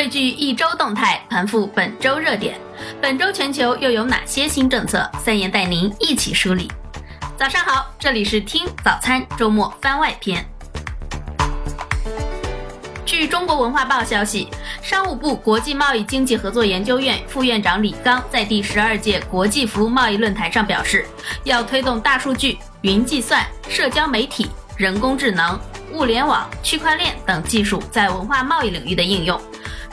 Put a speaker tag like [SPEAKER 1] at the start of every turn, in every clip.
[SPEAKER 1] 汇聚一周动态，盘复本周热点。本周全球又有哪些新政策？三言带您一起梳理。早上好，这里是听早餐周末番外篇。据中国文化报消息，商务部国际贸易经济合作研究院副院长李刚在第十二届国际服务贸易论坛上表示，要推动大数据、云计算、社交媒体、人工智能、物联网、区块链等技术在文化贸易领域的应用。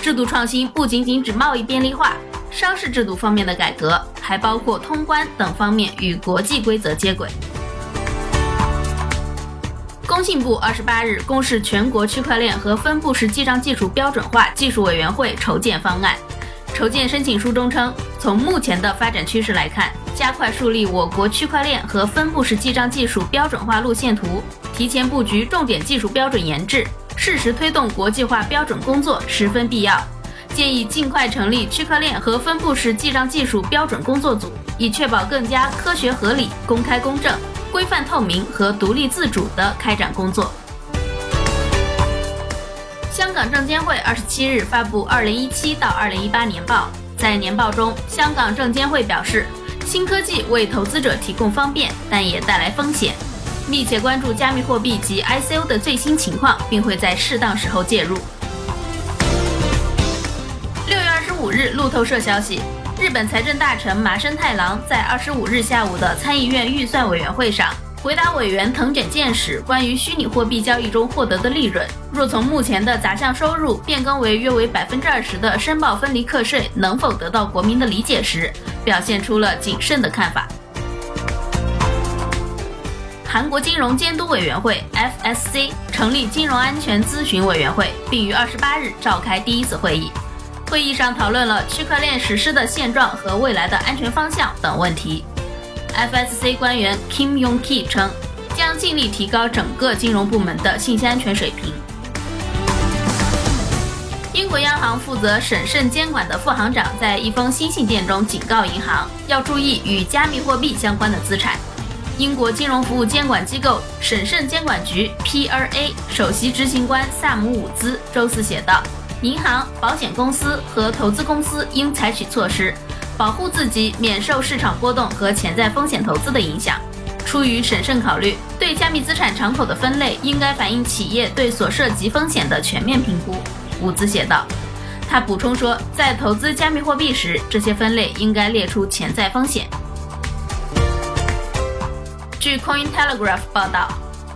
[SPEAKER 1] 制度创新不仅仅指贸易便利化、商事制度方面的改革，还包括通关等方面与国际规则接轨。工信部二十八日公示全国区块链和分布式记账技术标准化技术委员会筹建方案。筹建申请书中称，从目前的发展趋势来看，加快树立我国区块链和分布式记账技术标准化路线图，提前布局重点技术标准研制。适时推动国际化标准工作十分必要，建议尽快成立区块链和分布式记账技术标准工作组，以确保更加科学合理、公开公正、规范透明和独立自主的开展工作。香港证监会二十七日发布二零一七到二零一八年报，在年报中，香港证监会表示，新科技为投资者提供方便，但也带来风险。密切关注加密货币及 ICO 的最新情况，并会在适当时候介入。六月二十五日，路透社消息，日本财政大臣麻生太郎在二十五日下午的参议院预算委员会上，回答委员藤井健史关于虚拟货币交易中获得的利润，若从目前的杂项收入变更为约为百分之二十的申报分离课税，能否得到国民的理解时，表现出了谨慎的看法。韩国金融监督委员会 （FSC） 成立金融安全咨询委员会，并于二十八日召开第一次会议。会议上讨论了区块链实施的现状和未来的安全方向等问题。FSC 官员 Kim Yong-ki 称，将尽力提高整个金融部门的信息安全水平。英国央行负责审慎监管的副行长在一封新信件中警告银行，要注意与加密货币相关的资产。英国金融服务监管机构审慎监管局 （PRA） 首席执行官萨姆·伍兹周四写道：“银行、保险公司和投资公司应采取措施，保护自己免受市场波动和潜在风险投资的影响。出于审慎考虑，对加密资产敞口的分类应该反映企业对所涉及风险的全面评估。”伍兹写道。他补充说，在投资加密货币时，这些分类应该列出潜在风险。据 Cointelegraph 报道，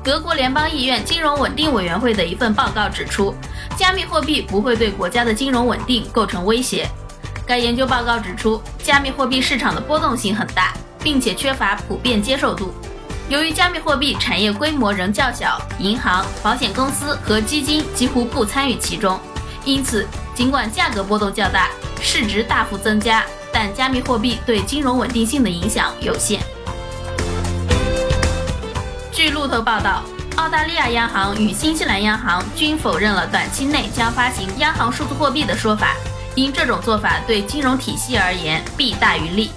[SPEAKER 1] 德国联邦议院金融稳定委员会的一份报告指出，加密货币不会对国家的金融稳定构成威胁。该研究报告指出，加密货币市场的波动性很大，并且缺乏普遍接受度。由于加密货币产业规模仍较小，银行、保险公司和基金几乎不参与其中，因此，尽管价格波动较大，市值大幅增加，但加密货币对金融稳定性的影响有限。据路透报道，澳大利亚央行与新西兰央行均否认了短期内将发行央行数字货币的说法，因这种做法对金融体系而言弊大于利。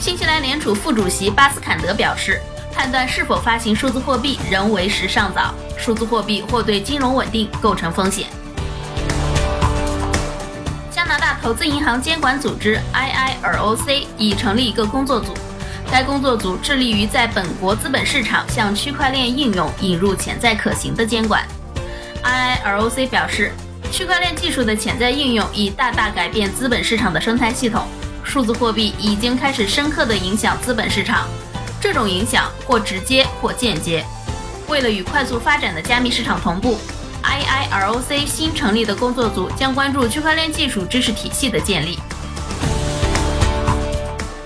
[SPEAKER 1] 新西兰联储副主席巴斯坎德表示，判断是否发行数字货币仍为时尚早，数字货币或对金融稳定构成风险。加拿大投资银行监管组织 IIROC 已成立一个工作组。该工作组致力于在本国资本市场向区块链应用引入潜在可行的监管。IIROC 表示，区块链技术的潜在应用已大大改变资本市场的生态系统，数字货币已经开始深刻地影响资本市场，这种影响或直接或间接。为了与快速发展的加密市场同步，IIROC 新成立的工作组将关注区块链技术知识体系的建立。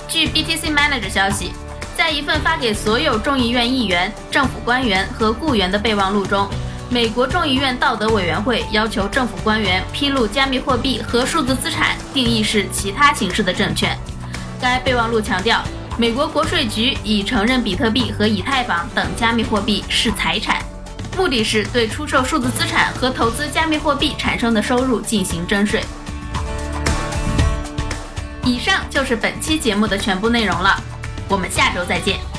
[SPEAKER 1] 据 BTC Manager 消息，在一份发给所有众议院议员、政府官员和雇员的备忘录中，美国众议院道德委员会要求政府官员披露加密货币和数字资产定义是其他形式的证券。该备忘录强调，美国国税局已承认比特币和以太坊等加密货币是财产，目的是对出售数字资产和投资加密货币产生的收入进行征税。以上就是本期节目的全部内容了，我们下周再见。